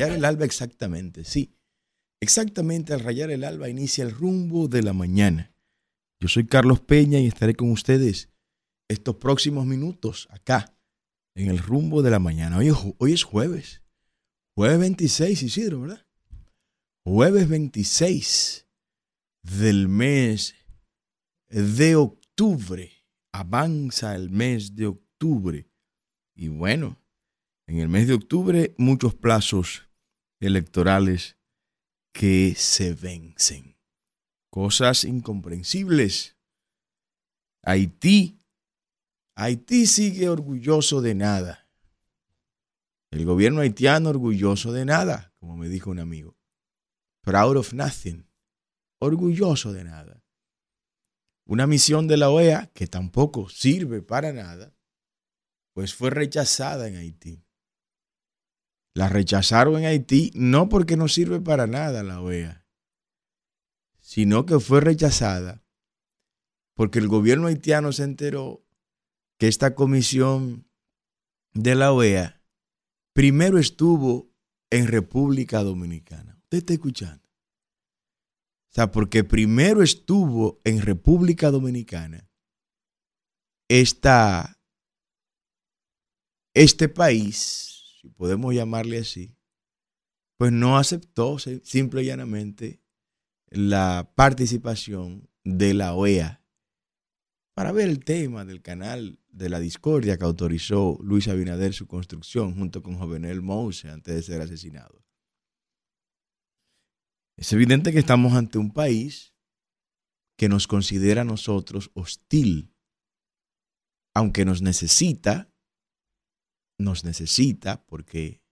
rayar el alba exactamente, sí. Exactamente al rayar el alba inicia el rumbo de la mañana. Yo soy Carlos Peña y estaré con ustedes estos próximos minutos acá en el rumbo de la mañana. Hoy, hoy es jueves. Jueves 26, Isidro, ¿verdad? Jueves 26 del mes de octubre. Avanza el mes de octubre. Y bueno, en el mes de octubre muchos plazos electorales que se vencen. Cosas incomprensibles. Haití. Haití sigue orgulloso de nada. El gobierno haitiano orgulloso de nada, como me dijo un amigo. Proud of nothing. Orgulloso de nada. Una misión de la OEA que tampoco sirve para nada, pues fue rechazada en Haití. La rechazaron en Haití no porque no sirve para nada la OEA, sino que fue rechazada porque el gobierno haitiano se enteró que esta comisión de la OEA primero estuvo en República Dominicana. ¿Usted está escuchando? O sea, porque primero estuvo en República Dominicana esta, este país si podemos llamarle así, pues no aceptó simple y llanamente la participación de la OEA para ver el tema del canal de la discordia que autorizó Luis Abinader su construcción junto con Jovenel Mouse antes de ser asesinado. Es evidente que estamos ante un país que nos considera a nosotros hostil, aunque nos necesita nos necesita porque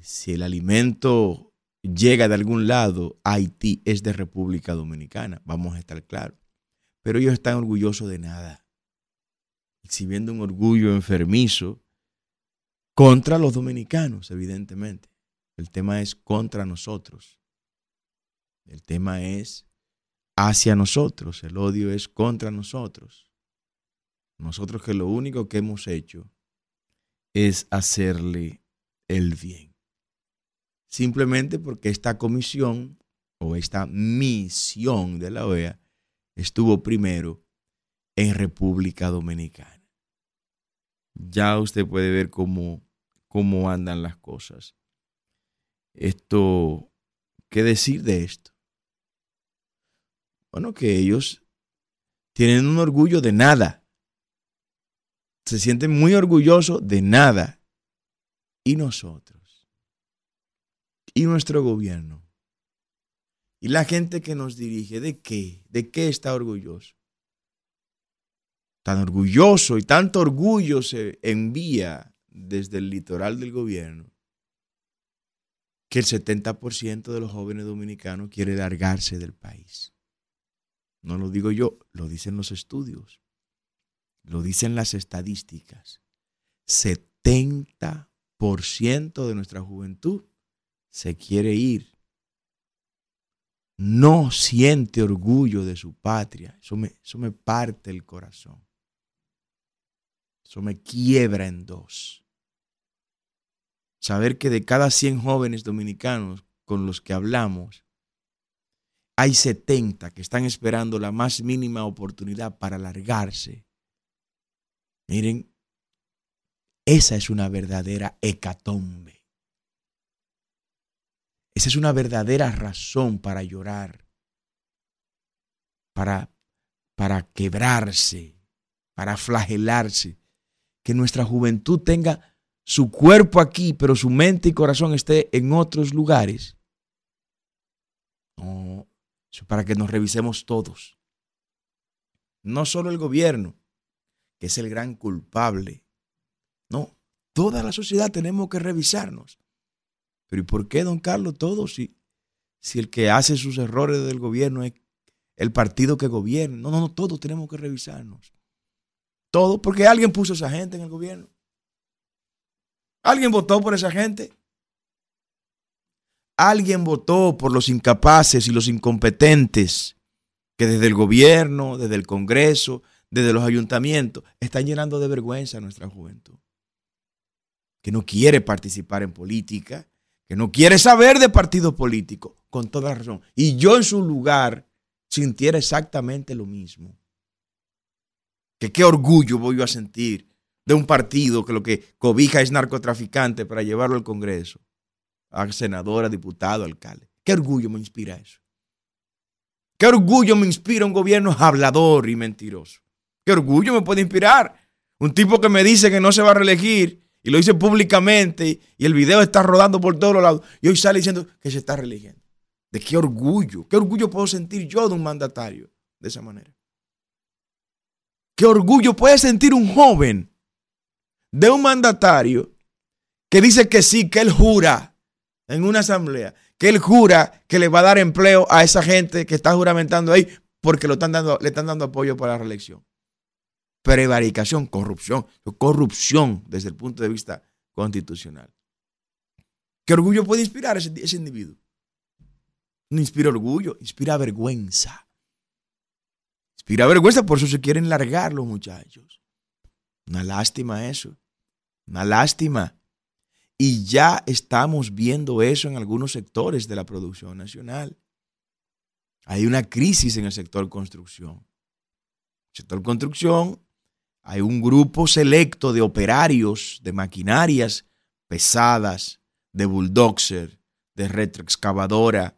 si el alimento llega de algún lado, Haití es de República Dominicana, vamos a estar claros. Pero ellos están orgullosos de nada, exhibiendo un orgullo enfermizo contra los dominicanos, evidentemente. El tema es contra nosotros. El tema es hacia nosotros. El odio es contra nosotros. Nosotros que lo único que hemos hecho es hacerle el bien. Simplemente porque esta comisión o esta misión de la OEA estuvo primero en República Dominicana. Ya usted puede ver cómo, cómo andan las cosas. Esto, ¿qué decir de esto? Bueno, que ellos tienen un orgullo de nada se sienten muy orgullosos de nada. ¿Y nosotros? ¿Y nuestro gobierno? ¿Y la gente que nos dirige? ¿De qué? ¿De qué está orgulloso? Tan orgulloso y tanto orgullo se envía desde el litoral del gobierno que el 70% de los jóvenes dominicanos quiere largarse del país. No lo digo yo, lo dicen los estudios lo dicen las estadísticas, 70% de nuestra juventud se quiere ir. No siente orgullo de su patria. Eso me, eso me parte el corazón. Eso me quiebra en dos. Saber que de cada 100 jóvenes dominicanos con los que hablamos, hay 70 que están esperando la más mínima oportunidad para largarse Miren, esa es una verdadera hecatombe. Esa es una verdadera razón para llorar, para, para quebrarse, para flagelarse. Que nuestra juventud tenga su cuerpo aquí, pero su mente y corazón esté en otros lugares. No, eso es para que nos revisemos todos. No solo el gobierno, que es el gran culpable. No, toda la sociedad tenemos que revisarnos. Pero ¿y por qué, don Carlos, todo si, si el que hace sus errores del gobierno es el partido que gobierna? No, no, no, todos tenemos que revisarnos. Todo porque alguien puso a esa gente en el gobierno. Alguien votó por esa gente. Alguien votó por los incapaces y los incompetentes que desde el gobierno, desde el Congreso, desde los ayuntamientos, están llenando de vergüenza a nuestra juventud, que no quiere participar en política, que no quiere saber de partido político, con toda razón. Y yo en su lugar sintiera exactamente lo mismo. Que qué orgullo voy a sentir de un partido que lo que cobija es narcotraficante para llevarlo al Congreso, a senadora, diputado, alcalde. ¿Qué orgullo me inspira eso? ¿Qué orgullo me inspira un gobierno hablador y mentiroso? ¿Qué orgullo me puede inspirar? Un tipo que me dice que no se va a reelegir y lo dice públicamente y el video está rodando por todos lados y hoy sale diciendo que se está reeligiendo. ¿De qué orgullo? ¿Qué orgullo puedo sentir yo de un mandatario de esa manera? ¿Qué orgullo puede sentir un joven de un mandatario que dice que sí, que él jura en una asamblea, que él jura que le va a dar empleo a esa gente que está juramentando ahí porque lo están dando, le están dando apoyo para la reelección? Prevaricación, corrupción, corrupción desde el punto de vista constitucional. ¿Qué orgullo puede inspirar ese, individuo? No inspira orgullo, inspira vergüenza. Inspira vergüenza, por eso se quieren largar los muchachos. Una lástima eso. Una lástima. Y ya estamos viendo eso en algunos sectores de la producción nacional. Hay una crisis en el sector construcción. El sector construcción hay un grupo selecto de operarios de maquinarias pesadas, de bulldozer, de retroexcavadora,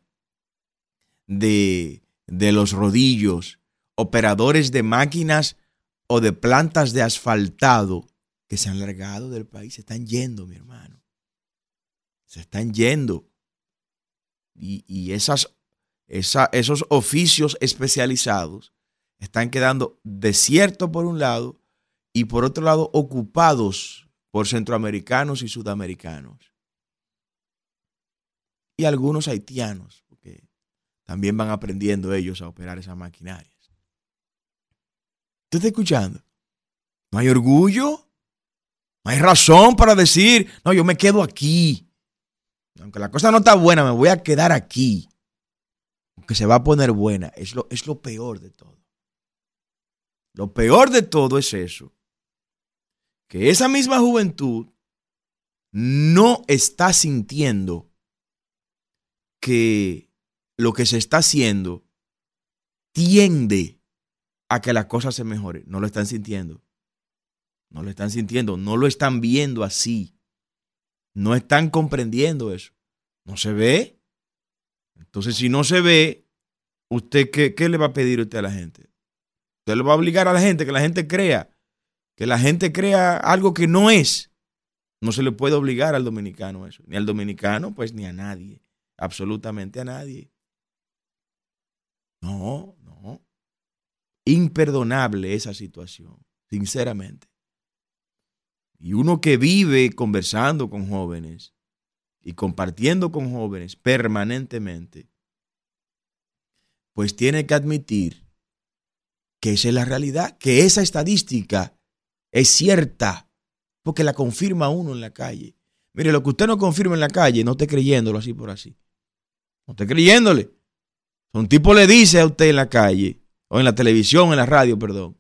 de, de los rodillos, operadores de máquinas o de plantas de asfaltado que se han largado del país, se están yendo, mi hermano. Se están yendo. Y, esas, esos oficios especializados están quedando desiertos por un lado y por otro lado ocupados por centroamericanos y sudamericanos. Y algunos haitianos, porque también van aprendiendo ellos a operar esas maquinarias. ¿Usted está escuchando? ¿No hay orgullo? ¿No hay razón para decir, no, yo me quedo aquí? Aunque la cosa no está buena, me voy a quedar aquí. Aunque se va a poner buena. Es lo, es lo peor de todo. Lo peor de todo es eso que esa misma juventud no está sintiendo que lo que se está haciendo tiende a que las cosas se mejoren. No lo están sintiendo. No lo están sintiendo. No lo están viendo así. No están comprendiendo eso. No se ve. Entonces, si no se ve, ¿usted qué, qué le va a pedir usted a la gente? Usted le va a obligar a la gente que la gente crea que la gente crea algo que no es. No se le puede obligar al dominicano eso. Ni al dominicano, pues ni a nadie. Absolutamente a nadie. No, no. Imperdonable esa situación, sinceramente. Y uno que vive conversando con jóvenes y compartiendo con jóvenes permanentemente, pues tiene que admitir que esa es la realidad, que esa estadística es cierta, porque la confirma uno en la calle. Mire, lo que usted no confirma en la calle, no esté creyéndolo así por así. No esté creyéndole. Un tipo le dice a usted en la calle, o en la televisión, en la radio, perdón,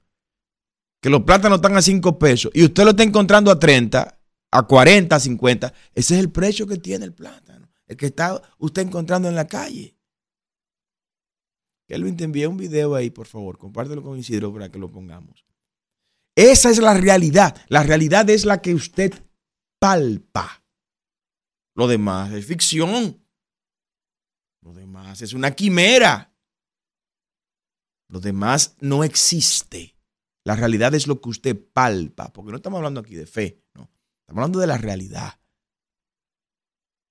que los plátanos están a 5 pesos y usted lo está encontrando a 30, a 40, a 50. Ese es el precio que tiene el plátano, el que está usted encontrando en la calle. Lo te envíe un video ahí, por favor. Compártelo con Isidro para que lo pongamos. Esa es la realidad. La realidad es la que usted palpa. Lo demás es ficción. Lo demás es una quimera. Lo demás no existe. La realidad es lo que usted palpa, porque no estamos hablando aquí de fe, no. Estamos hablando de la realidad.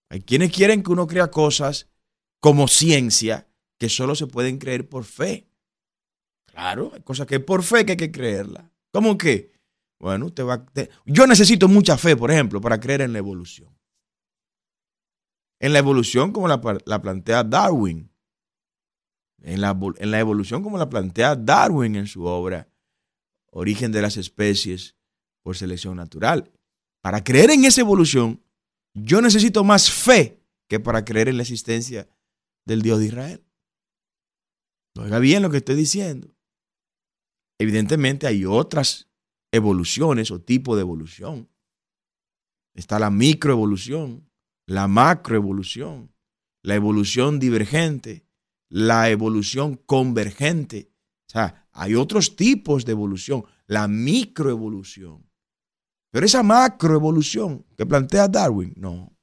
Hay quienes quieren que uno crea cosas como ciencia que solo se pueden creer por fe. Claro, hay cosas que por fe que hay que creerla. ¿Cómo que? Bueno, usted va. Yo necesito mucha fe, por ejemplo, para creer en la evolución. En la evolución como la, plantea Darwin. En la, en la evolución como la plantea Darwin en su obra Origen de las especies por selección natural. Para creer en esa evolución, yo necesito más fe que para creer en la existencia del Dios de Israel. Oiga bien lo que estoy diciendo. Evidentemente hay otras evoluciones o tipo de evolución. Está la microevolución, la macroevolución, la evolución divergente, la evolución convergente. O sea, hay otros tipos de evolución, la microevolución. Pero esa macroevolución que plantea Darwin, no.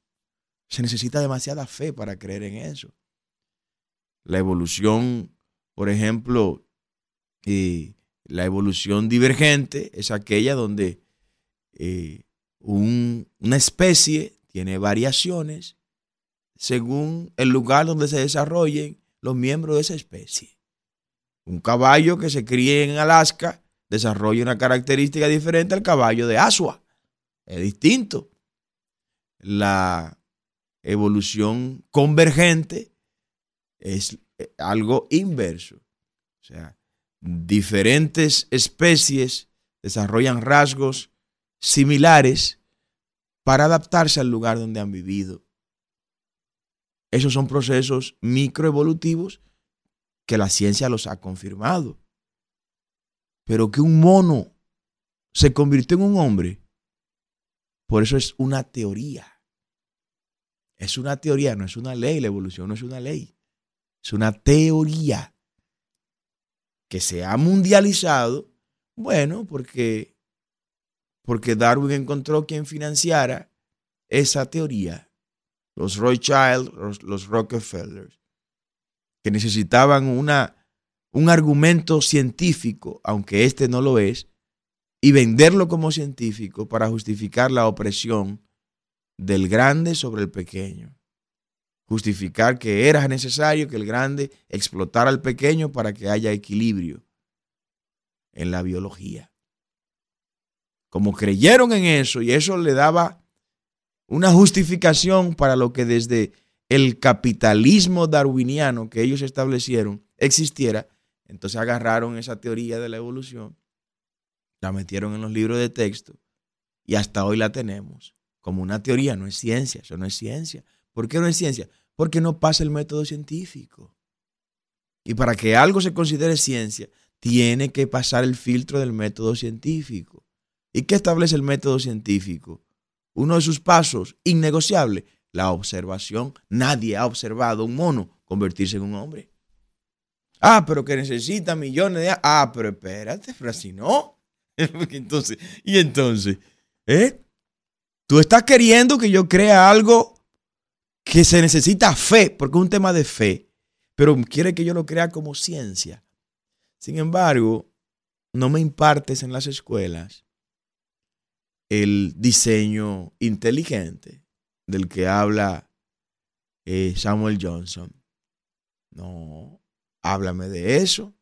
Se necesita demasiada fe para creer en eso. La evolución, por ejemplo, eh, la evolución divergente es aquella donde eh, una especie tiene variaciones según el lugar donde se desarrollen los miembros de esa especie. Un caballo que se críe en Alaska desarrolla una característica diferente al caballo de Asua. Es distinto. La evolución convergente es eh, algo inverso. O sea, diferentes especies desarrollan rasgos similares para adaptarse al lugar donde han vivido. Esos son procesos microevolutivos que la ciencia los ha confirmado. Pero que un mono se convirtió en un hombre, por eso es una teoría. Es una teoría, no es una ley, la evolución no es una ley. Es una teoría que se ha mundializado, bueno, porque porque Darwin encontró quien financiara esa teoría, los Rothschild, los, los Rockefeller, que necesitaban una, un argumento científico, aunque este no lo es, y venderlo como científico para justificar la opresión del grande sobre el pequeño. Justificar que era necesario que el grande explotara al pequeño para que haya equilibrio en la biología. Como creyeron en eso y eso le daba una justificación para lo que desde el capitalismo darwiniano que ellos establecieron existiera, entonces agarraron esa teoría de la evolución, la metieron en los libros de texto y hasta hoy la tenemos como una teoría, no es ciencia, eso no es ciencia. ¿Por qué no es ciencia? Porque no pasa el método científico. Y para que algo se considere ciencia, tiene que pasar el filtro del método científico. ¿Y qué establece el método científico? Uno de sus pasos, innegociable, la observación. Nadie ha observado un mono convertirse en un hombre. Ah, pero que necesita millones de... Ah, pero espérate, pero si no. entonces, y entonces, ¿eh? Tú estás queriendo que yo crea algo que se necesita fe, porque es un tema de fe, pero quiere que yo lo crea como ciencia. Sin embargo, no me impartes en las escuelas el diseño inteligente del que habla eh, Samuel Johnson. No, háblame de eso.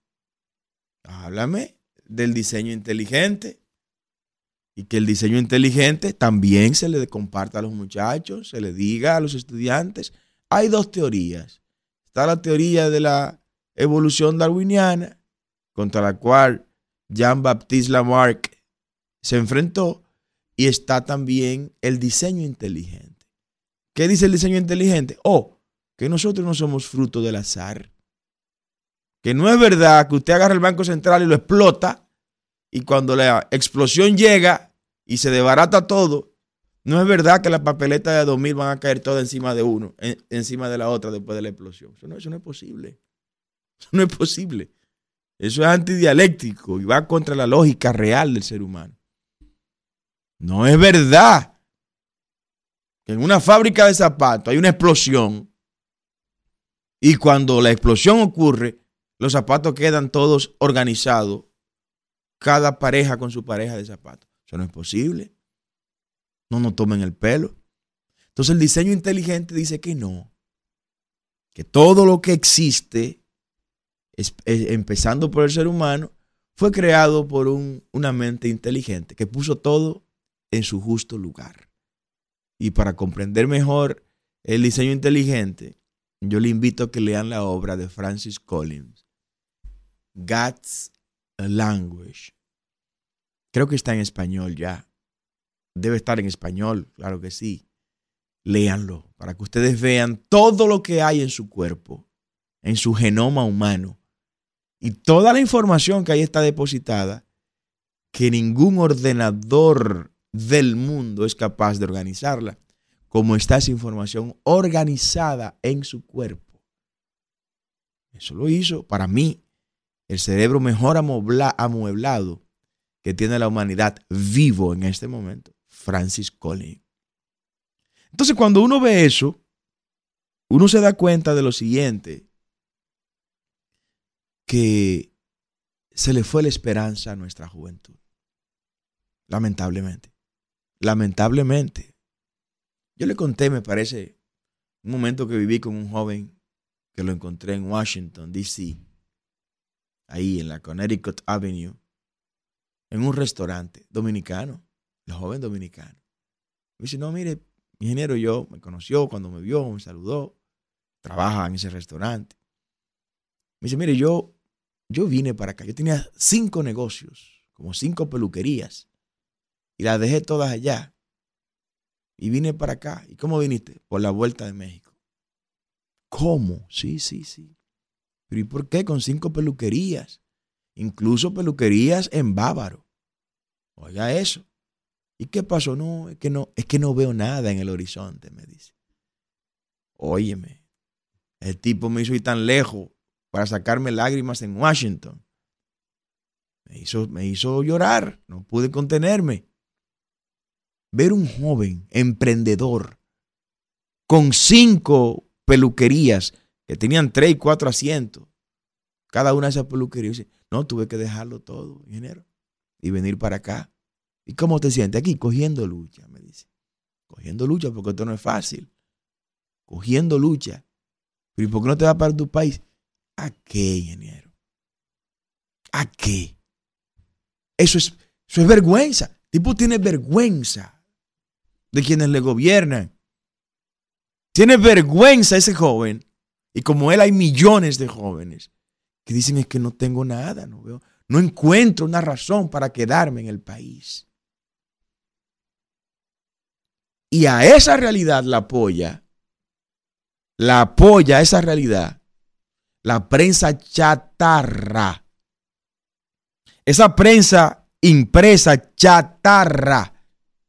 Háblame del diseño inteligente. Y que el diseño inteligente también se le comparta a los muchachos, se le diga a los estudiantes. Hay dos teorías. Está la teoría de la evolución darwiniana, contra la cual Jean-Baptiste Lamarck se enfrentó, y está también el diseño inteligente. ¿Qué dice el diseño inteligente? Oh, que nosotros no somos fruto del azar. Que no es verdad que usted agarra el Banco Central y lo explota y cuando la explosión llega y se desbarata todo, no es verdad que las papeletas de 2000 van a caer todas encima de uno, encima de la otra después de la explosión. Eso no, eso no es posible. Eso no es posible. Eso es antidialéctico y va contra la lógica real del ser humano. No es verdad que en una fábrica de zapatos hay una explosión y cuando la explosión ocurre, los zapatos quedan todos organizados, cada pareja con su pareja de zapatos. Eso no es posible. No nos tomen el pelo. Entonces el diseño inteligente dice que no, que todo lo que existe, empezando por el ser humano, fue creado por una mente inteligente que puso todo en su justo lugar. Y para comprender mejor el diseño inteligente, yo le invito a que lean la obra de Francis Collins, God's Language. Creo que está en español ya. Debe estar en español, claro que sí. Léanlo para que ustedes vean todo lo que hay en su cuerpo, en su genoma humano. Y toda la información que ahí está depositada, que ningún ordenador del mundo es capaz de organizarla. cómo está esa información organizada en su cuerpo. Eso lo hizo, para mí, el cerebro mejor amueblado que tiene la humanidad vivo en este momento, Francis Collins. Entonces, cuando uno ve eso, uno se da cuenta de lo siguiente, que se le fue la esperanza a nuestra juventud. Lamentablemente. Lamentablemente. Yo le conté, me parece, un momento que viví con un joven que lo encontré en Washington, D.C., ahí en la Connecticut Avenue, en un restaurante dominicano, el joven dominicano. Me dice, no, mire, ingeniero, yo me conoció cuando me vio, me saludó, trabaja en ese restaurante. Me dice, mire, yo, yo vine para acá, yo tenía cinco negocios, como cinco peluquerías, y las dejé todas allá. Y vine para acá. ¿Y cómo viniste? Por la vuelta de México. ¿Cómo? Sí, sí, sí. Pero ¿y por qué con cinco peluquerías? Incluso peluquerías en Bávaro. Oiga eso. ¿Y qué pasó? No, es que no, es que no veo nada en el horizonte, me dice. Óyeme, el tipo me hizo ir tan lejos para sacarme lágrimas en Washington. Me hizo, me hizo llorar, no pude contenerme. Ver un joven emprendedor con cinco peluquerías que tenían tres y cuatro asientos, cada una de esas peluquerías, no, tuve que dejarlo todo, ingeniero, y venir para acá. ¿Y cómo te sientes aquí? Cogiendo lucha, me dice. Cogiendo lucha porque esto no es fácil. Cogiendo lucha. Pero ¿y por qué no te vas para tu país? ¿A qué, ingeniero? ¿A qué? Eso es, eso es vergüenza. El tipo tiene vergüenza de quienes le gobiernan. Tiene vergüenza ese joven. Y como él hay millones de jóvenes que dicen es que no tengo nada, no veo, no encuentro una razón para quedarme en el país. Y a esa realidad la apoya, la apoya esa realidad, la prensa chatarra. Esa prensa impresa chatarra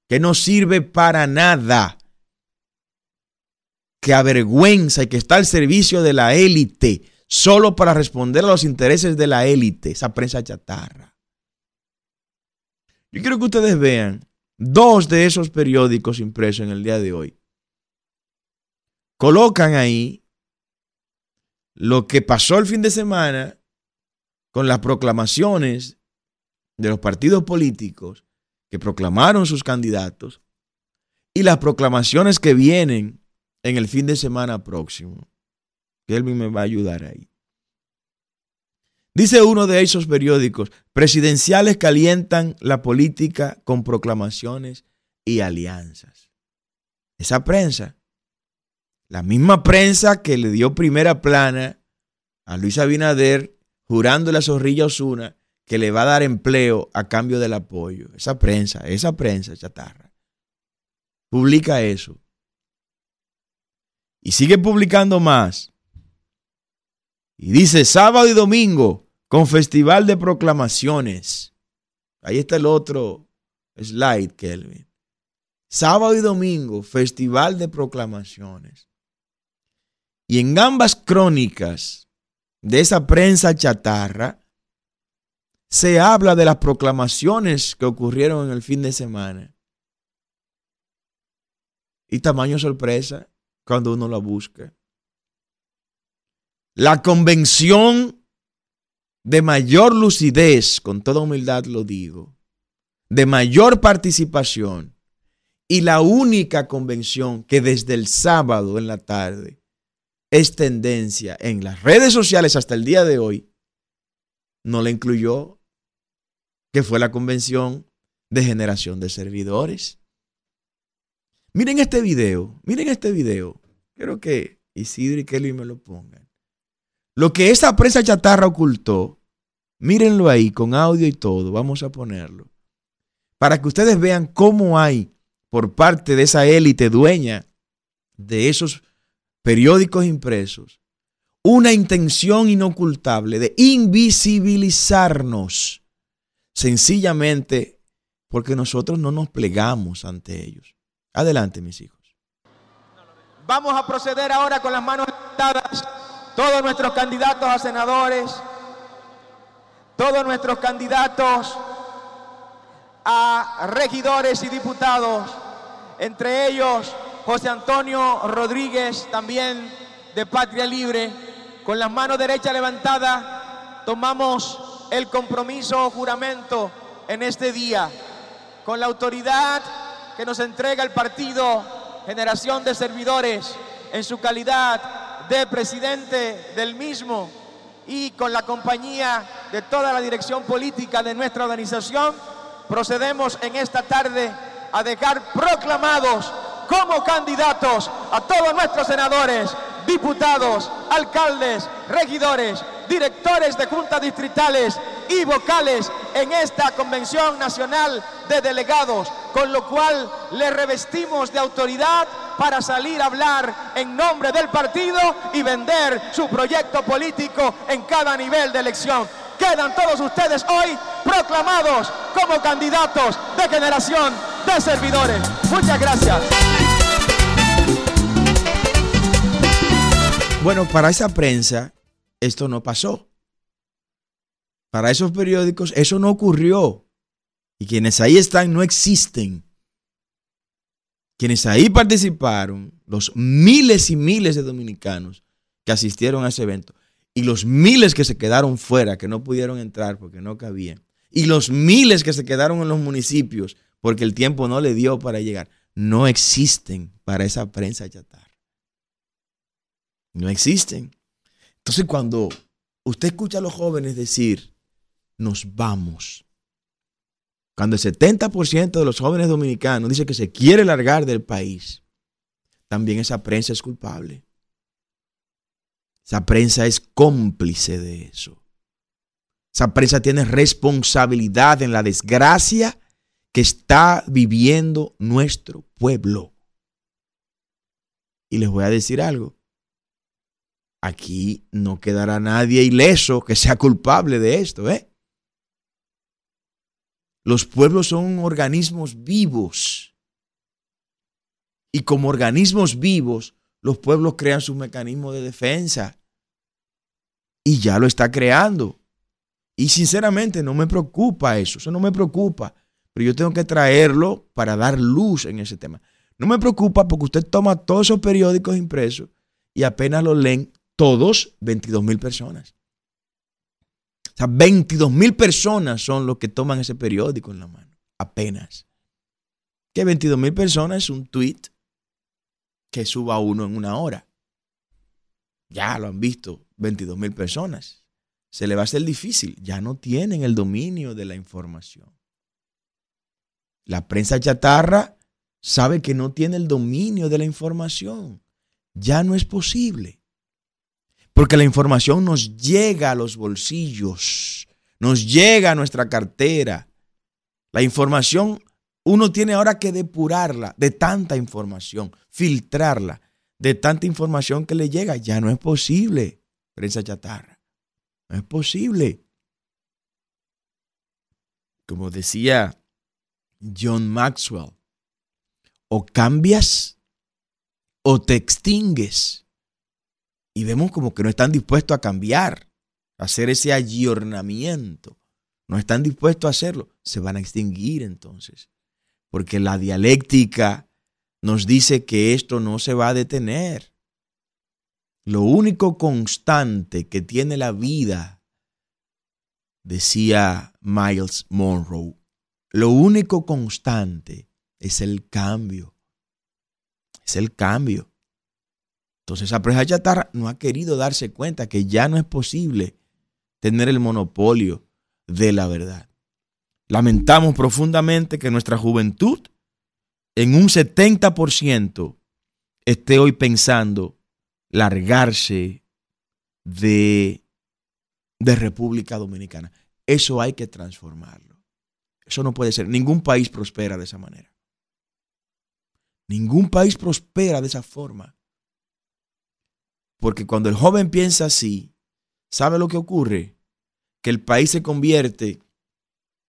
que no sirve para nada, que avergüenza y que está al servicio de la élite, solo para responder a los intereses de la élite, esa prensa chatarra. Yo quiero que ustedes vean dos de esos periódicos impresos en el día de hoy colocan ahí lo que pasó el fin de semana con las proclamaciones de los partidos políticos que proclamaron sus candidatos y las proclamaciones que vienen en el fin de semana próximo. Kelvin me va a ayudar ahí. Dice uno de esos periódicos, presidenciales calientan la política con proclamaciones y alianzas. Esa prensa, la misma prensa que le dio primera plana a Luis Abinader jurando la zorrilla Osuna que le va a dar empleo a cambio del apoyo. Esa prensa, esa prensa chatarra, publica eso. Y sigue publicando más. Y dice sábado y domingo con festival de proclamaciones. Ahí está el otro slide, Kelvin. Sábado y domingo, festival de proclamaciones. Y en ambas crónicas de esa prensa chatarra, se habla de las proclamaciones que ocurrieron en el fin de semana. Y tamaño sorpresa cuando uno la busca. La convención de mayor lucidez, con toda humildad lo digo, de mayor participación y la única convención que desde el sábado en la tarde es tendencia en las redes sociales hasta el día de hoy, no la incluyó, que fue la convención de generación de servidores. Miren este video, miren este video. Quiero que Isidro y Kelly me lo pongan. Lo que esa prensa chatarra ocultó, mírenlo ahí con audio y todo, vamos a ponerlo, para que ustedes vean cómo hay por parte de esa élite dueña de esos periódicos impresos una intención inocultable de invisibilizarnos, sencillamente porque nosotros no nos plegamos ante ellos. Adelante, mis hijos. Vamos a proceder ahora con las manos levantadas. Todos nuestros candidatos a senadores, todos nuestros candidatos a regidores y diputados, entre ellos José Antonio Rodríguez, también de Patria Libre, con las manos derechas levantadas, tomamos el compromiso o juramento en este día, con la autoridad que nos entrega el partido Generación de Servidores en su calidad de presidente del mismo y con la compañía de toda la dirección política de nuestra organización, procedemos en esta tarde a dejar proclamados como candidatos a todos nuestros senadores, diputados, alcaldes, regidores, directores de juntas distritales y vocales en esta Convención Nacional de Delegados, con lo cual le revestimos de autoridad para salir a hablar en nombre del partido y vender su proyecto político en cada nivel de elección. Quedan todos ustedes hoy proclamados como candidatos de generación de servidores. Muchas gracias. Bueno, para esa prensa esto no pasó. Para esos periódicos eso no ocurrió. Y quienes ahí están no existen. Quienes ahí participaron, los miles y miles de dominicanos que asistieron a ese evento, y los miles que se quedaron fuera, que no pudieron entrar porque no cabían, y los miles que se quedaron en los municipios porque el tiempo no le dio para llegar, no existen para esa prensa chatarra. No existen. Entonces cuando usted escucha a los jóvenes decir, nos vamos, cuando el 70% de los jóvenes dominicanos dice que se quiere largar del país, también esa prensa es culpable. Esa prensa es cómplice de eso. Esa prensa tiene responsabilidad en la desgracia que está viviendo nuestro pueblo. Y les voy a decir algo. Aquí no quedará nadie ileso que sea culpable de esto, ¿eh? Los pueblos son organismos vivos. Y como organismos vivos, los pueblos crean sus mecanismos de defensa. Y ya lo está creando. Y sinceramente no me preocupa eso, eso no me preocupa. Pero yo tengo que traerlo para dar luz en ese tema. No me preocupa porque usted toma todos esos periódicos impresos y apenas los leen todos 22 mil personas. O sea, 22 mil personas son los que toman ese periódico en la mano. Apenas. Que 22 mil personas es un tweet que suba uno en una hora. Ya lo han visto 22 mil personas. Se le va a hacer difícil. Ya no tienen el dominio de la información. La prensa chatarra sabe que no tiene el dominio de la información. Ya no es posible. Porque la información nos llega a los bolsillos, nos llega a nuestra cartera. La información, uno tiene ahora que depurarla de tanta información, filtrarla de tanta información que le llega. Ya no es posible, prensa chatarra. No es posible. Como decía John Maxwell, o cambias o te extingues y vemos como que no están dispuestos a cambiar, a hacer ese ayornamiento. No están dispuestos a hacerlo. Se van a extinguir entonces. Porque la dialéctica nos dice que esto no se va a detener. Lo único constante que tiene la vida, decía Miles Monroe, lo único constante es el cambio. Es el cambio. Entonces esa prensa chatarra no ha querido darse cuenta que ya no es posible tener el monopolio de la verdad. Lamentamos profundamente que nuestra juventud en un 70% esté hoy pensando largarse de, de República Dominicana. Eso hay que transformarlo. Eso no puede ser. Ningún país prospera de esa manera. Ningún país prospera de esa forma. Porque cuando el joven piensa así, ¿sabe lo que ocurre? Que el país se convierte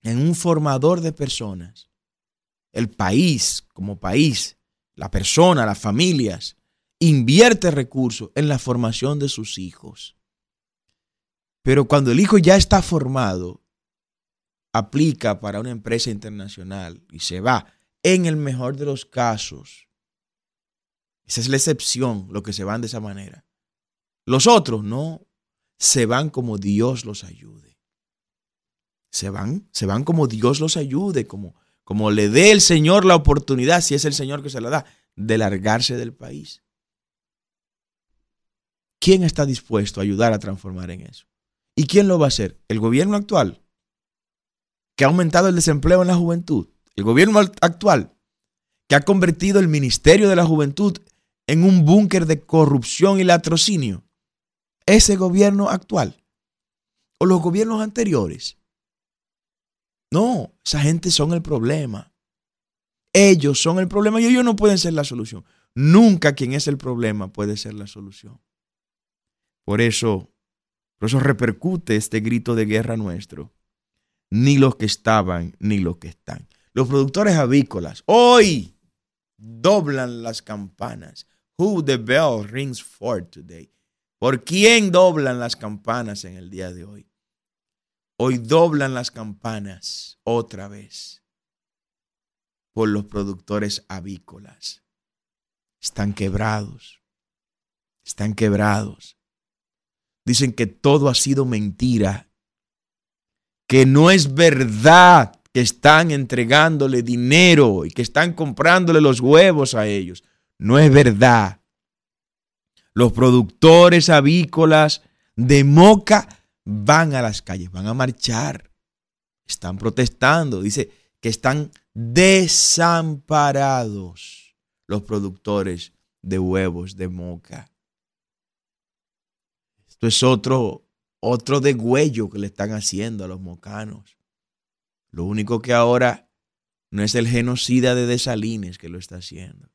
en un formador de personas. El país como país, la persona, las familias, invierte recursos en la formación de sus hijos. Pero cuando el hijo ya está formado, aplica para una empresa internacional y se va, en el mejor de los casos, esa es la excepción, lo que se van de esa manera. Los otros no, se van como Dios los ayude. Se van, se van como Dios los ayude, como, como le dé el Señor la oportunidad, si es el Señor que se la da, de largarse del país. ¿Quién está dispuesto a ayudar a transformar en eso? ¿Y quién lo va a hacer? ¿El gobierno actual? Que ha aumentado el desempleo en la juventud. El gobierno actual que ha convertido el Ministerio de la Juventud en un búnker de corrupción y latrocinio. Ese gobierno actual. O los gobiernos anteriores. No, esa gente son el problema. Ellos son el problema y ellos no pueden ser la solución. Nunca quien es el problema puede ser la solución. Por eso, por eso repercute este grito de guerra nuestro. Ni los que estaban, ni los que están. Los productores avícolas hoy doblan las campanas. Who the bell rings for today. ¿Por quién doblan las campanas en el día de hoy? Hoy doblan las campanas otra vez por los productores avícolas. Están quebrados. Están quebrados. Dicen que todo ha sido mentira. Que no es verdad que están entregándole dinero y que están comprándole los huevos a ellos. No es verdad. Los productores avícolas de Moca van a las calles, van a marchar, están protestando. Dice que están desamparados los productores de huevos de Moca. Esto es otro, otro degüello que le están haciendo a los mocanos. Lo único que ahora no es el genocida de Desalines que lo está haciendo.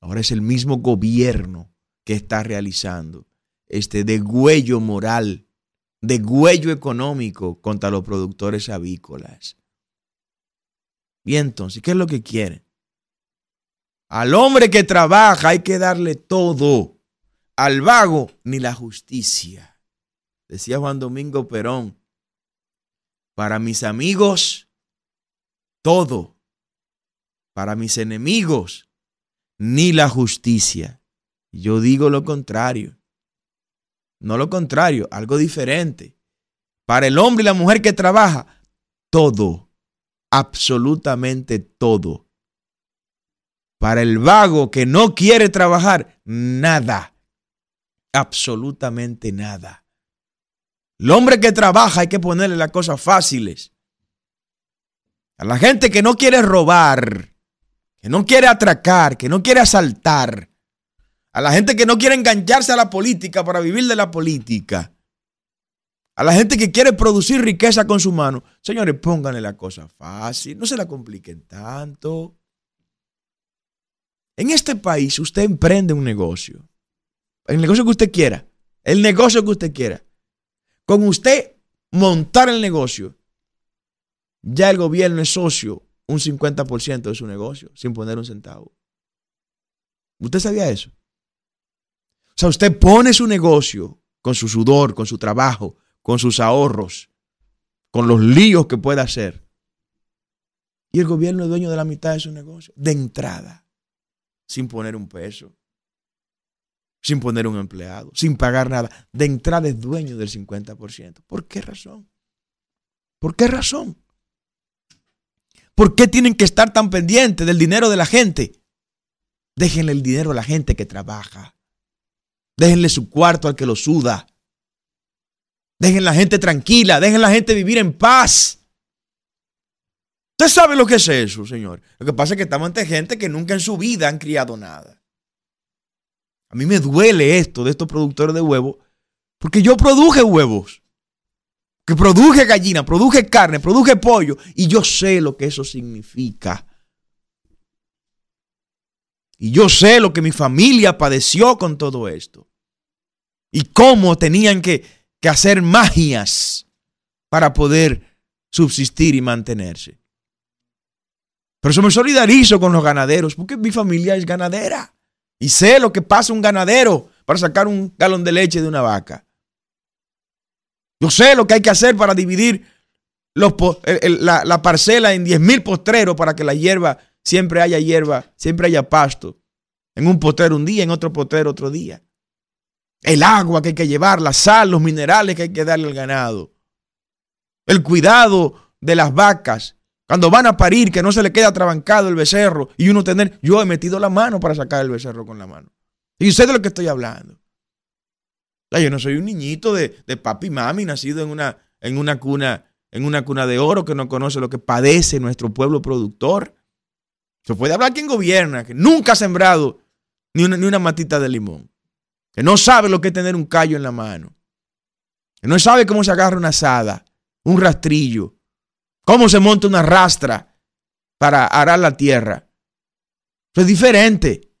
Ahora es el mismo gobierno que está realizando este degüello moral, degüello económico contra los productores avícolas. Y entonces, ¿qué es lo que quieren? Al hombre que trabaja hay que darle todo. Al vago ni la justicia. Decía Juan Domingo Perón, para mis amigos, todo. Para mis enemigos, ni la justicia. Yo digo lo contrario. No lo contrario, algo diferente. Para el hombre y la mujer que trabaja, todo. Absolutamente todo. Para el vago que no quiere trabajar, nada. Absolutamente nada. El hombre que trabaja hay que ponerle las cosas fáciles. A la gente que no quiere robar, que no quiere atracar, que no quiere asaltar. A la gente que no quiere engancharse a la política para vivir de la política. A la gente que quiere producir riqueza con su mano. Señores, pónganle la cosa fácil, no se la compliquen tanto. En este país usted emprende un negocio. El negocio que usted quiera. El negocio que usted quiera. Con usted montar el negocio, ya el gobierno es socio un 50% de su negocio sin poner un centavo. ¿Usted sabía eso? O sea, usted pone su negocio con su sudor, con su trabajo, con sus ahorros, con los líos que pueda hacer. Y el gobierno es dueño de la mitad de su negocio, de entrada, sin poner un peso sin poner un empleado, sin pagar nada. De entrada es dueño del 50%. ¿Por qué razón? ¿Por qué razón? ¿Por qué tienen que estar tan pendientes del dinero de la gente? Déjenle el dinero a la gente que trabaja. Déjenle su cuarto al que lo suda. Dejen la gente tranquila. Dejen la gente vivir en paz. Usted sabe lo que es eso, señor. Lo que pasa es que estamos ante gente que nunca en su vida han criado nada. A mí me duele esto de estos productores de huevos, porque yo produje huevos, que produje gallina, produje carne, produje pollo, y yo sé lo que eso significa. Y yo sé lo que mi familia padeció con todo esto. Y cómo tenían que, hacer magias para poder subsistir y mantenerse. Por eso me solidarizo con los ganaderos, porque mi familia es ganadera. Y sé lo que pasa un ganadero para sacar un galón de leche de una vaca. Yo sé lo que hay que hacer para dividir la, parcela en 10 mil postreros para que la hierba siempre haya hierba, siempre haya pasto. En un potrero un día, en otro potrero otro día. El agua que hay que llevar, la sal, los minerales que hay que darle al ganado. El cuidado de las vacas. Cuando van a parir, que no se le quede atrabancado el becerro y uno tener. Yo he metido la mano para sacar el becerro con la mano. Y sé de lo que estoy hablando. yo no soy un niñito de, papi y mami nacido en una, en una cuna en una cuna de oro que no conoce lo que padece nuestro pueblo productor. Se puede hablar quien gobierna, que nunca ha sembrado ni una, ni una matita de limón, que no sabe lo que es tener un callo en la mano, que no sabe cómo se agarra una asada, un rastrillo, cómo se monta una rastra para arar la tierra. Eso es diferente.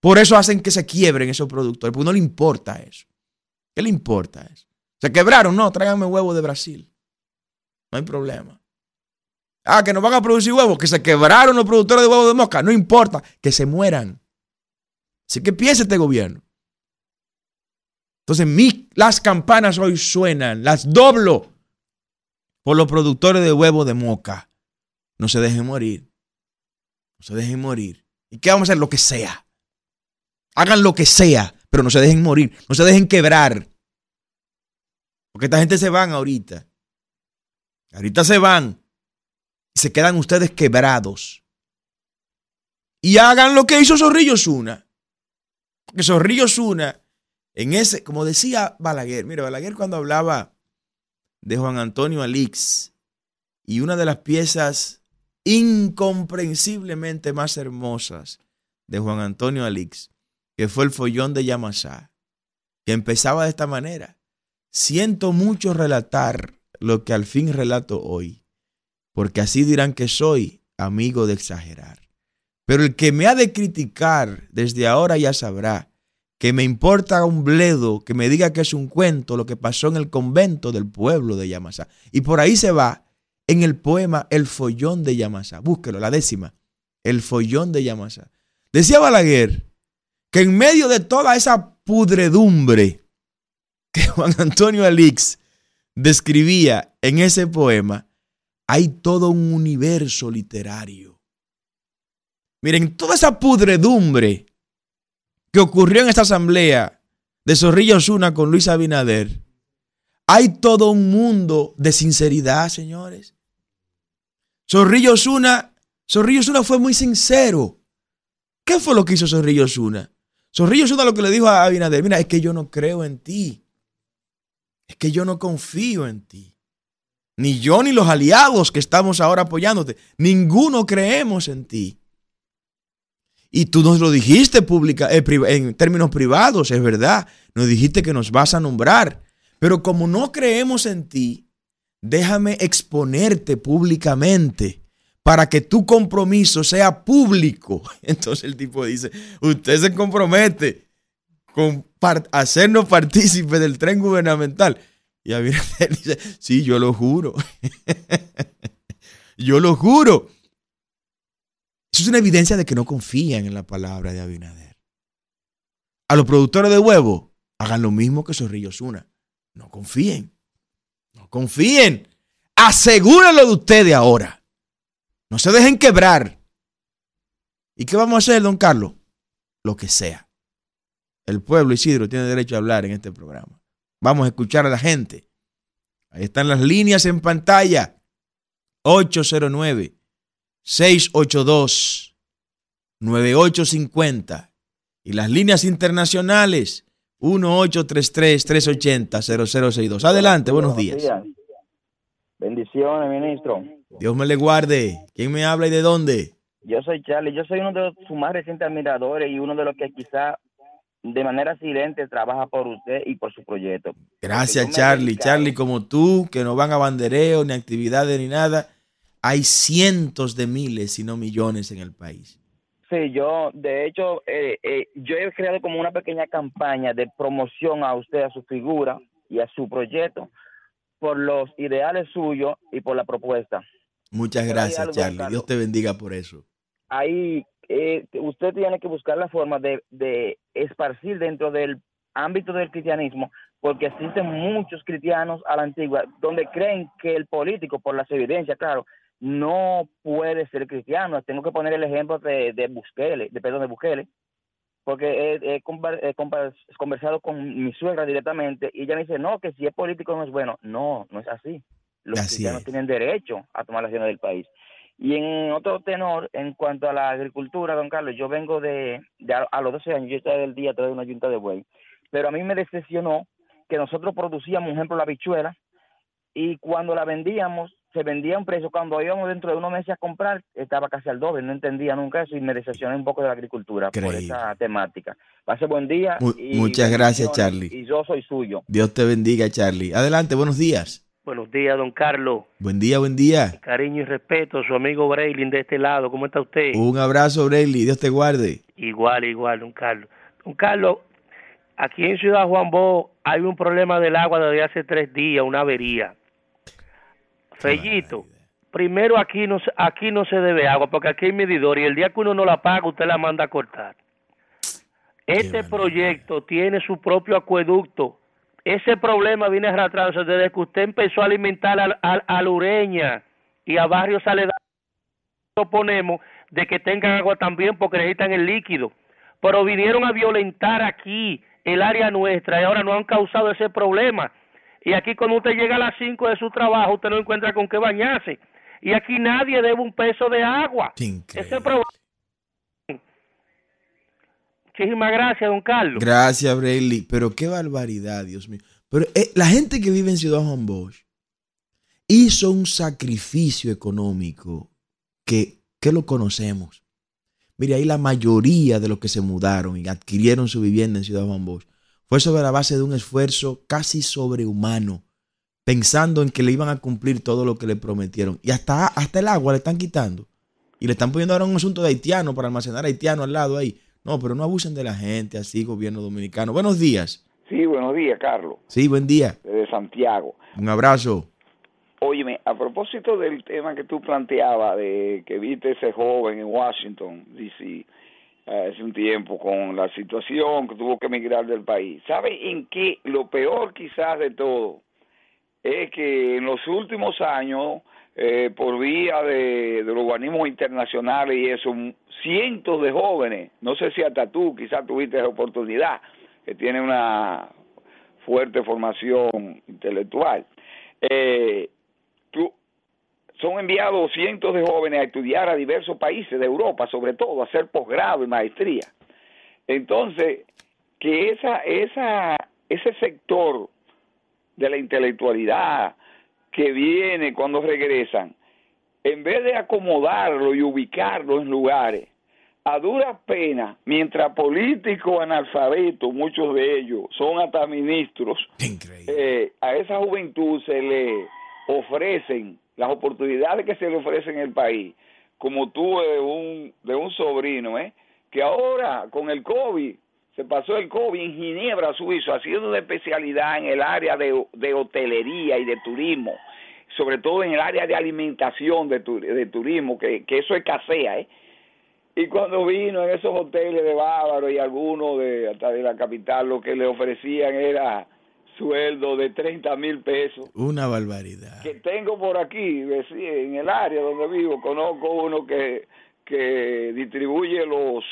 Por eso hacen que se quiebren esos productores, porque no le importa eso. ¿Qué le importa eso? Se quebraron, no, tráiganme huevo de Brasil. No hay problema. Ah, que nos van a producir huevos, que se quebraron los productores de huevos de mosca. No importa, que se mueran. Así que piensa este gobierno. Entonces, las campanas hoy suenan, las doblo por los productores de huevos de moca. No se dejen morir. No se dejen morir. ¿Y qué vamos a hacer? Lo que sea. Hagan lo que sea, pero no se dejen morir. No se dejen quebrar. Porque esta gente se van ahorita. Ahorita se van se quedan ustedes quebrados. Y hagan lo que hizo Zorrillo Zuna. Porque Zorrillo Zuna, en ese, como decía Balaguer, mira, Balaguer cuando hablaba de Juan Antonio Alix y una de las piezas incomprensiblemente más hermosas de Juan Antonio Alix, que fue el follón de Yamasá, que empezaba de esta manera. Siento mucho relatar lo que al fin relato hoy, porque así dirán que soy amigo de exagerar. Pero el que me ha de criticar desde ahora ya sabrá que me importa un bledo que me diga que es un cuento lo que pasó en el convento del pueblo de Yamasá. Y por ahí se va en el poema El follón de Yamasá. Búsquelo, la décima. El follón de Yamasá. Decía Balaguer que en medio de toda esa pudredumbre que Juan Antonio Alix describía en ese poema, hay todo un universo literario. Miren, toda esa pudredumbre que ocurrió en esta asamblea de Zorrillo Osuna con Luis Abinader, hay todo un mundo de sinceridad, señores. Zorrillo Osuna, Zorrillo Osuna fue muy sincero. ¿Qué fue lo que hizo Zorrillo Osuna? Zorrillo Osuna lo que le dijo a Abinader, mira, es que yo no creo en ti es que yo no confío en ti. Ni yo ni los aliados que estamos ahora apoyándote. Ninguno creemos en ti. Y tú nos lo dijiste eh, en términos privados, es verdad. Nos dijiste que nos vas a nombrar. Pero como no creemos en ti, déjame exponerte públicamente para que tu compromiso sea público. Entonces el tipo dice, usted se compromete con hacernos partícipes del tren gubernamental. Y Abinader dice, sí, yo lo juro. yo lo juro. Eso es una evidencia de que no confían en la palabra de Abinader. A los productores de huevo, hagan lo mismo que Zorrillo Zuna. No confíen. No confíen. Asegúrenlo de ustedes ahora. No se dejen quebrar. ¿Y qué vamos a hacer, don Carlos? Lo que sea. El pueblo Isidro tiene derecho a hablar en este programa. Vamos a escuchar a la gente. Ahí están las líneas en pantalla. 809 682 9850 y las líneas internacionales 1833-380-0062. Adelante, buenos días. Bendiciones, ministro. Dios me le guarde. ¿Quién me habla y de dónde? Yo soy Charlie. Yo soy uno de sus más recientes admiradores y uno de los que quizá de manera silente trabaja por usted y por su proyecto. Gracias, Charlie. Charlie, como tú, que no van a bandereo, ni actividades, ni nada, hay cientos de miles, si no millones en el país. Sí, yo, de hecho, eh, eh, yo he creado como una pequeña campaña de promoción a usted, a su figura y a su proyecto, por los ideales suyos y por la propuesta. Muchas gracias, Charlie. Dios te bendiga por eso hay eh, usted tiene que buscar la forma de, de esparcir dentro del ámbito del cristianismo, porque existen muchos cristianos a la antigua donde creen que el político, por las evidencias, claro, no puede ser cristiano. Tengo que poner el ejemplo de, de Bukele, de perdón, de Bukele, porque he, conversado con mi suegra directamente y ella me dice, no, que si es político no es bueno. No, no es así. Los cristianos tienen derecho a tomar las acciones del país. Y en otro tenor, en cuanto a la agricultura, don Carlos, yo vengo de, a, los 12 años, yo estaba del día de una yunta de buey, pero a mí me decepcionó que nosotros producíamos, por ejemplo, la bichuela, y cuando la vendíamos, se vendía a un precio. Cuando íbamos dentro de unos meses a comprar, estaba casi al doble. No entendía nunca eso y me decepcioné un poco de la agricultura por esa temática. Pase buen día. muchas gracias, Charlie. Y yo soy suyo. Dios te bendiga, Charlie. Adelante, buenos días. Buenos días, don Carlos. Buen día, buen día. Cariño y respeto, su amigo Braylin de este lado. ¿Cómo está usted? Un abrazo, Braylin. Dios te guarde. Igual, igual, don Carlos. Don Carlos, aquí en Ciudad Juan Bo hay un problema del agua desde hace tres días, una avería. Fellito, primero aquí no, aquí no se debe agua porque aquí hay medidor y el día que uno no la paga usted la manda a cortar. Este proyecto tiene su propio acueducto. Ese problema viene arrastrándose desde que usted empezó a alimentar a, a, a Ureña y a barrios aledaños. Proponemos de que tengan agua también porque necesitan el líquido. Pero vinieron a violentar aquí el área nuestra y ahora no han causado ese problema. Y aquí cuando usted llega a las 5 de su trabajo, usted no encuentra con qué bañarse. Y aquí nadie debe un peso de agua. Ese problema. Muchísimas gracias, don Carlos. Gracias, Brayley. Pero qué barbaridad, Dios mío. Pero eh, la gente que vive en Ciudad Juan Bosch hizo un sacrificio económico que, que lo conocemos. Mire, ahí la mayoría de los que se mudaron y adquirieron su vivienda en Ciudad Juan Bosch fue sobre la base de un esfuerzo casi sobrehumano, pensando en que le iban a cumplir todo lo que le prometieron. Y hasta, hasta el agua le están quitando. Y le están poniendo ahora un asunto de haitiano para almacenar haitiano al lado ahí. No, pero no abusen de la gente así, gobierno dominicano. Buenos días. Sí, buenos días, Carlos. Sí, buen día. De Santiago. Un abrazo. Óyeme, a propósito del tema que tú planteabas, de que viste ese joven en Washington, D.C., hace un tiempo con la situación que tuvo que emigrar del país. ¿Sabe en qué? Lo peor quizás de todo es que en los últimos años, eh, por vía de, los organismos internacionales y eso, cientos de jóvenes, no sé si hasta tú quizás tuviste esa oportunidad, que tiene una fuerte formación intelectual, eh, son enviados cientos de jóvenes a estudiar a diversos países de Europa, sobre todo, a hacer posgrado y maestría. Entonces, que esa, esa, ese sector de la intelectualidad que viene cuando regresan, en vez de acomodarlo y ubicarlo en lugares, a duras penas, mientras políticos analfabetos, muchos de ellos son hasta ministros, eh, a esa juventud se le ofrecen las oportunidades que se le ofrecen en el país, como tuve de un, de un sobrino, ¿eh? que ahora con el COVID, se pasó el COVID en Ginebra, Suizo, haciendo una especialidad en el área de, hotelería y de turismo, sobre todo en el área de alimentación de, de turismo, que, que eso escasea, ¿eh? Y cuando vino en esos hoteles de Bávaro y algunos de hasta de la capital, lo que le ofrecían era sueldo de 30 mil pesos. Una barbaridad. Que tengo por aquí, en el área donde vivo, conozco uno que, que distribuye los,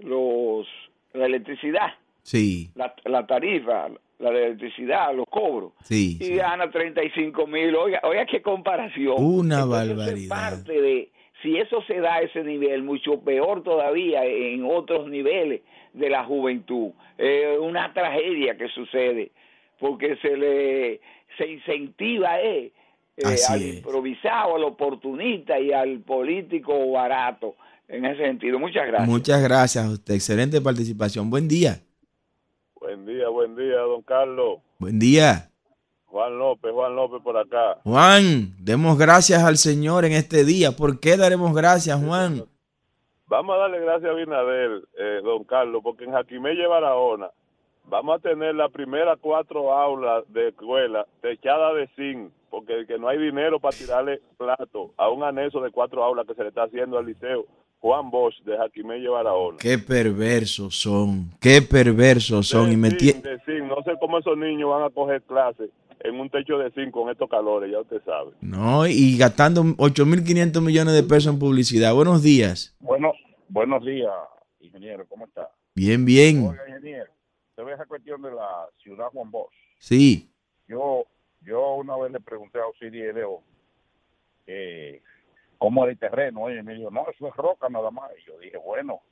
los, la electricidad. Sí. La, la tarifa, la electricidad, los cobros. Sí. Y gana 35 mil. Oiga, oiga, qué comparación. Una barbaridad. parte de, si eso se da a ese nivel, mucho peor todavía en otros niveles de la juventud. Es una tragedia que sucede porque se le se incentiva eh, eh al improvisado, al oportunista y al político barato en ese sentido. Muchas gracias. Muchas gracias a usted. Excelente participación. Buen día. Buen día, buen día, don Carlos. Buen día. Juan López, Juan López por acá. Juan, demos gracias al Señor en este día. ¿Por qué daremos gracias, Juan? Vamos a darle gracias a Binader, eh, don Carlos, porque en Jaquimé lleva Barahona vamos a tener las primeras cuatro aulas de escuela techadas de zinc, porque que no hay dinero para tirarle plato a un anexo de cuatro aulas que se le está haciendo al liceo Juan Bosch de Jaquimelle Barahona. Qué perversos son, qué perversos son. Y me zinc, de zinc. No sé cómo esos niños van a coger clases en un techo de zinc con estos calores, ya usted sabe. No, y gastando 8.500 millones de pesos en publicidad. Buenos días. Bueno, buenos días, ingeniero, ¿cómo está? Bien, bien. Oiga, ingeniero, se ve esa cuestión de la ciudad Juan Bosch. Sí. Yo, yo una vez le pregunté a Osiris Leo que cómo era el terreno, y me dijo, no, eso es roca nada más. Y yo dije, bueno,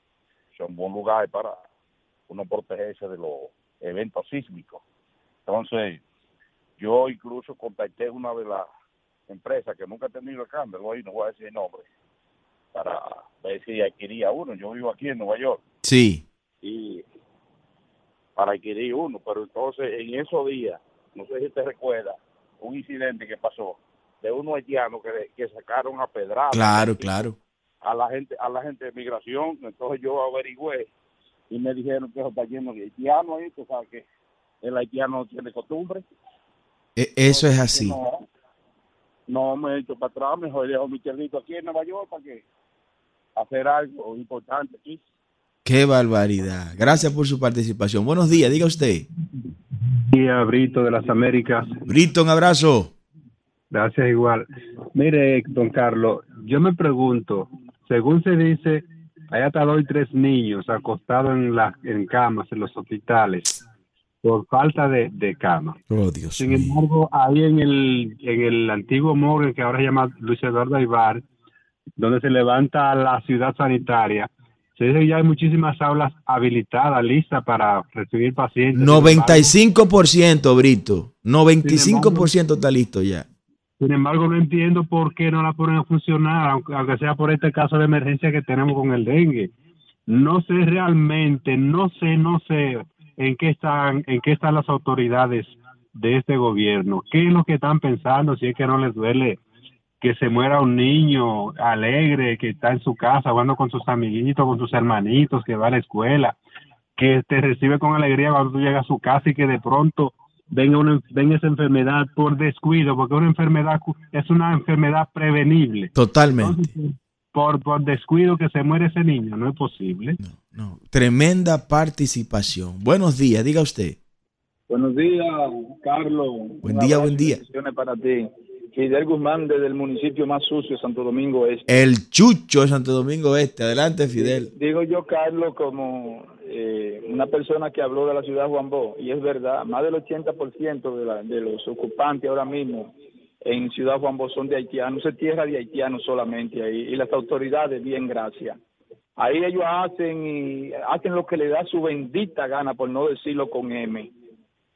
es un buen lugar para uno protegerse de los eventos sísmicos. Entonces, yo incluso contacté una de las empresas que nunca ha tenido escándalo, ahí no voy a decir el nombre, para ver si adquiría uno. Yo vivo aquí en Nueva York Sí. y para adquirir uno, pero entonces en esos días, no sé si te recuerda, un incidente que pasó de unos haitianos que, que sacaron a pedradas Claro, claro. a la gente a la gente de migración, entonces yo averigüé y me dijeron que eso está lleno de haitianos ahí, tú sabes que el haitiano no tiene costumbre. E- Eso es así. No, no me he hecho para atrás, mejor dejo mi chernito aquí en Nueva York para que hacer algo importante aquí. Qué barbaridad. Gracias por su participación. Buenos días, diga usted. día, Brito de las Américas. Brito, un abrazo. Gracias igual. Mire, don Carlos, yo me pregunto, según se dice, hay hasta hoy tres niños acostados en las en camas en los hospitales por falta de, de cama. Oh, Dios Sin mío. embargo, ahí en el, en el antiguo morgue que ahora se llama Luis Eduardo Aibar, donde se levanta la ciudad sanitaria, se dice que ya hay muchísimas aulas habilitadas, listas para recibir pacientes. Sin embargo, 95%, Brito. 95% está listo ya. Sin embargo, no entiendo por qué no la ponen a funcionar, aunque, aunque sea por este caso de emergencia que tenemos con el dengue. No sé realmente, no sé, no sé en qué están, en qué están las autoridades de este gobierno. ¿Qué es lo que están pensando? Si es que no les duele que se muera un niño alegre que está en su casa jugando con sus amiguitos, con sus hermanitos, que va a la escuela, que te recibe con alegría cuando tú llegas a su casa y que de pronto venga, una, venga esa enfermedad por descuido, porque una enfermedad es una enfermedad prevenible. Totalmente. Entonces, por, por descuido que se muere ese niño, no es posible. No. Tremenda participación. Buenos días, diga usted. Buenos días, Carlos. Buen día, buen día. para ti. Fidel Guzmán desde el municipio más sucio de Santo Domingo Este. El Chucho de Santo Domingo Este. Adelante, Fidel. Digo yo, Carlos, como eh, una persona que habló de la ciudad Juan Bó, y es verdad, más del 80% de, la, de los ocupantes ahora mismo en Ciudad Juan Bó son de haitianos, es tierra de haitianos solamente ahí, y las autoridades, bien, gracias. Ahí ellos hacen y hacen lo que les da su bendita gana, por no decirlo con M,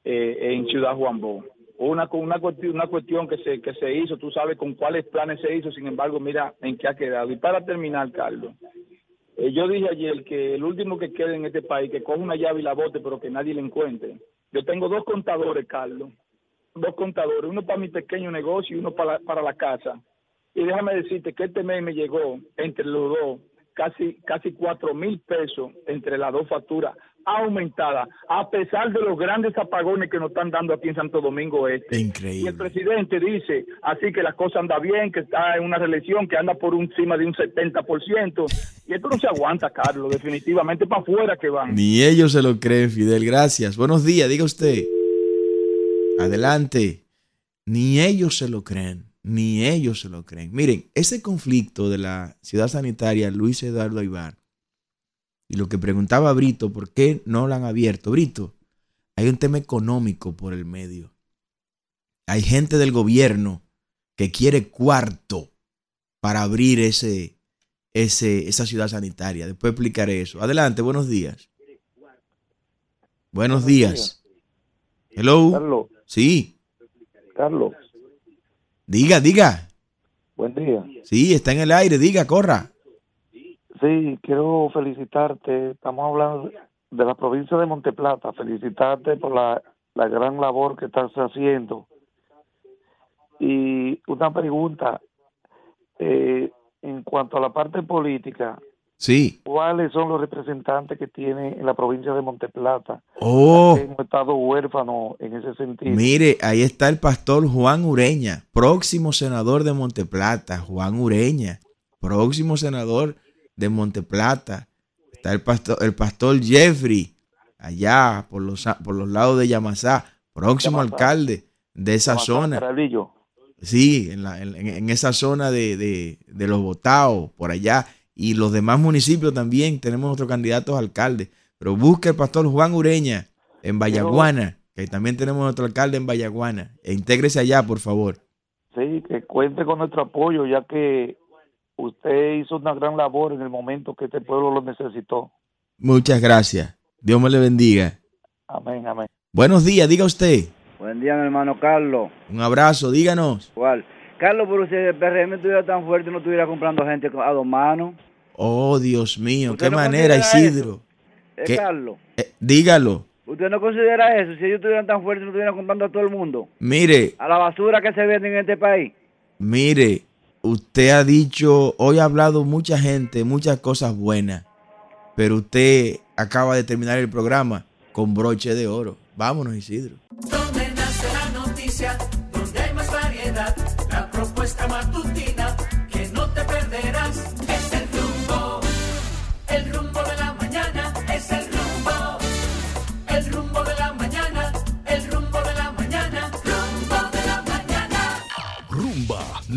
eh, en Ciudad Juan Bó. Una, una, una cuestión que se, que se hizo, tú sabes con cuáles planes se hizo, sin embargo, mira en qué ha quedado. Y para terminar, Carlos, eh, yo dije ayer que el último que quede en este país, que coja una llave y la bote, pero que nadie la encuentre. Yo tengo dos contadores, Carlos, dos contadores, uno para mi pequeño negocio y uno para la, para la casa. Y déjame decirte que este mes me llegó entre los dos casi casi cuatro mil pesos entre las dos facturas aumentadas, a pesar de los grandes apagones que nos están dando aquí en Santo Domingo Este. Y el Increíble. presidente dice así que las cosas andan bien, que está en una reelección, que anda por encima de un 70%. Esto no se aguanta, Carlos, definitivamente para afuera que van. Ni ellos se lo creen, Fidel. Gracias. Buenos días, diga usted. Adelante. Ni ellos se lo creen. Ni ellos se lo creen. Miren, ese conflicto de la ciudad sanitaria Luis Eduardo Aybar y lo que preguntaba Brito, ¿por qué no lo han abierto? Brito, hay un tema económico por el medio. Hay gente del gobierno que quiere cuarto para abrir ese, ese, esa ciudad sanitaria. Después explicaré eso. Adelante, buenos días. Buenos días. Hello. Carlos, Sí, Carlos, diga, diga. buen día. Sí, está en el aire, diga, corra. Sí, quiero felicitarte. Estamos hablando de la provincia de Monteplata. Felicitarte por la, la gran labor que estás haciendo. Y una pregunta, eh, en cuanto a la parte política, Sí. ¿cuáles son los representantes que tiene en la provincia de Monteplata? Oh, Hemos estado huérfanos en ese sentido. mire, ahí está el pastor Juan Ureña, próximo senador de Monteplata, Juan Ureña, próximo senador de Monteplata. Está el pastor, el pastor Jeffrey, allá por los, por los lados de Yamasá, próximo Yamasá. alcalde de esa Yamasá, zona. Peralvillo. Sí, en, la- en- en esa zona de, de- de los Botaos, por allá. Y los demás municipios también tenemos nuestros candidatos a alcalde. Pero busque el pastor Juan Ureña en Vallaguana, que también tenemos nuestro alcalde en Vallaguana. E intégrese allá, por favor. Sí, que cuente con nuestro apoyo, ya que usted hizo una gran labor en el momento que este pueblo lo necesitó. Muchas gracias. Dios me le bendiga. Amén, amén. Buenos días, diga usted. Buen día, mi hermano Carlos. Un abrazo, díganos. ¿Cuál? Carlos, pero si el PRM estuviera tan fuerte, no estuviera comprando gente a dos manos. Oh, Dios mío, ¿Usted qué no manera, Isidro. ¿Eh, ¿Qué? Carlos? Eh, dígalo. ¿Usted no considera eso? Si ellos estuvieran tan fuertes, no estuvieran comprando a todo el mundo. Mire, A la basura que se vende en este país. mire, usted ha dicho, hoy ha hablado mucha gente, muchas cosas buenas, pero usted acaba de terminar el programa con broche de oro. Vámonos, Isidro.